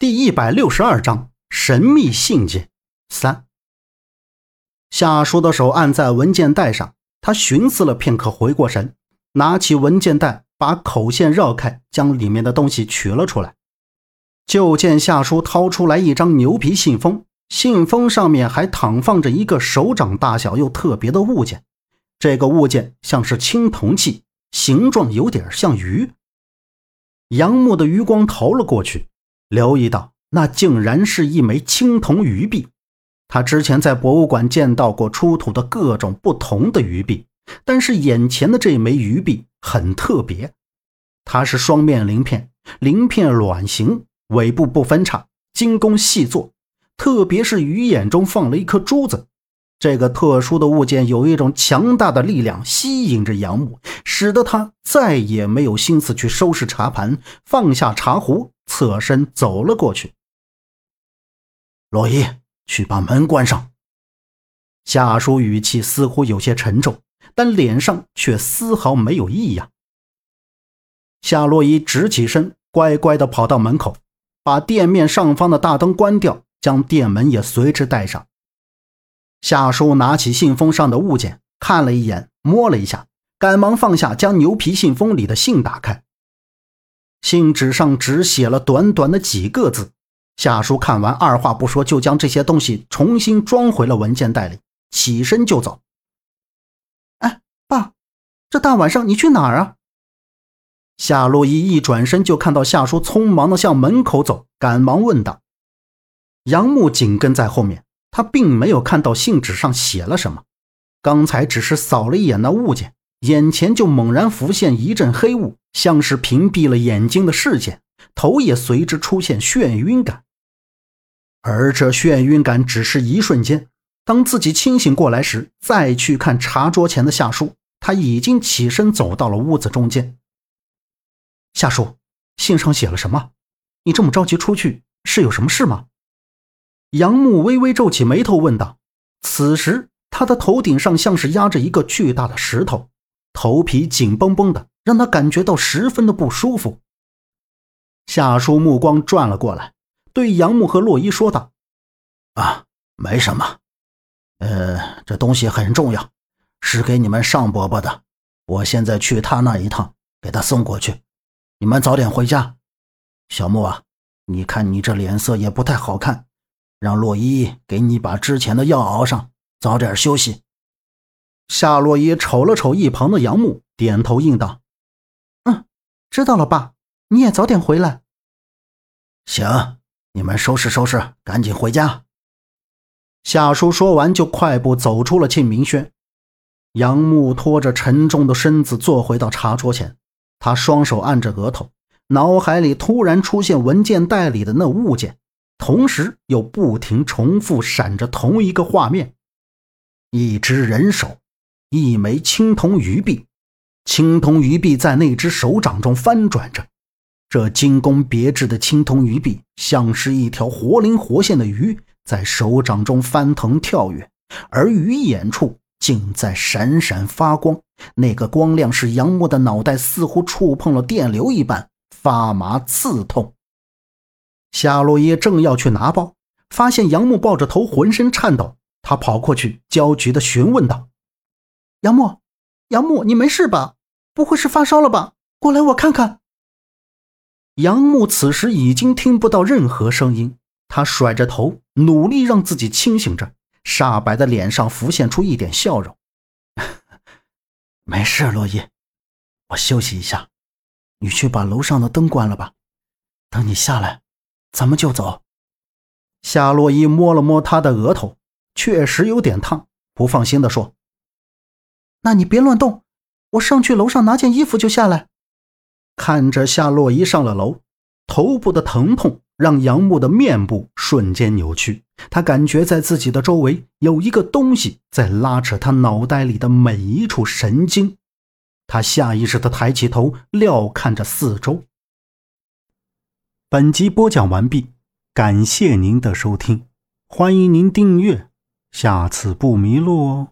第一百六十二章神秘信件三。夏叔的手按在文件袋上，他寻思了片刻，回过神，拿起文件袋，把口线绕开，将里面的东西取了出来。就见夏叔掏出来一张牛皮信封，信封上面还躺放着一个手掌大小又特别的物件。这个物件像是青铜器，形状有点像鱼。杨木的余光投了过去。留意到，那竟然是一枚青铜鱼币。他之前在博物馆见到过出土的各种不同的鱼币，但是眼前的这枚鱼币很特别。它是双面鳞片，鳞片卵形，尾部不分叉，精工细作。特别是鱼眼中放了一颗珠子。这个特殊的物件有一种强大的力量吸引着杨木，使得他再也没有心思去收拾茶盘，放下茶壶。侧身走了过去。洛伊，去把门关上。夏叔语气似乎有些沉重，但脸上却丝毫没有异样。夏洛伊直起身，乖乖的跑到门口，把店面上方的大灯关掉，将店门也随之带上。夏叔拿起信封上的物件，看了一眼，摸了一下，赶忙放下，将牛皮信封里的信打开。信纸上只写了短短的几个字，夏叔看完，二话不说就将这些东西重新装回了文件袋里，起身就走。哎，爸，这大晚上你去哪儿啊？夏洛伊一转身就看到夏叔匆忙的向门口走，赶忙问道。杨木紧跟在后面，他并没有看到信纸上写了什么，刚才只是扫了一眼那物件。眼前就猛然浮现一阵黑雾，像是屏蔽了眼睛的视线，头也随之出现眩晕感。而这眩晕感只是一瞬间，当自己清醒过来时，再去看茶桌前的夏叔，他已经起身走到了屋子中间。夏叔，信上写了什么？你这么着急出去，是有什么事吗？杨木微微皱起眉头问道。此时他的头顶上像是压着一个巨大的石头。头皮紧绷绷的，让他感觉到十分的不舒服。夏叔目光转了过来，对杨木和洛伊说道：“啊，没什么。呃，这东西很重要，是给你们尚伯伯的。我现在去他那一趟，给他送过去。你们早点回家。小木啊，你看你这脸色也不太好看，让洛伊给你把之前的药熬上，早点休息。”夏洛伊瞅了瞅一旁的杨木，点头应道：“，知道了，爸，你也早点回来。”行，你们收拾收拾，赶紧回家。夏叔说完，就快步走出了庆明轩。杨木拖着沉重的身子坐回到茶桌前，他双手按着额头，脑海里突然出现文件袋里的那物件，同时又不停重复闪着同一个画面：一只人手。一枚青铜鱼币，青铜鱼币在那只手掌中翻转着。这精工别致的青铜鱼币，像是一条活灵活现的鱼，在手掌中翻腾跳跃，而鱼眼处竟在闪闪发光。那个光亮使杨木的脑袋似乎触碰了电流一般，发麻刺痛。夏洛耶正要去拿包，发现杨木抱着头，浑身颤抖。他跑过去，焦急地询问道。杨木，杨木，你没事吧？不会是发烧了吧？过来，我看看。杨木此时已经听不到任何声音，他甩着头，努力让自己清醒着，煞白的脸上浮现出一点笑容。没事，洛伊，我休息一下。你去把楼上的灯关了吧。等你下来，咱们就走。夏洛伊摸了摸他的额头，确实有点烫，不放心的说。那你别乱动，我上去楼上拿件衣服就下来。看着夏洛伊上了楼，头部的疼痛让杨木的面部瞬间扭曲，他感觉在自己的周围有一个东西在拉扯他脑袋里的每一处神经。他下意识地抬起头，料看着四周。本集播讲完毕，感谢您的收听，欢迎您订阅，下次不迷路哦。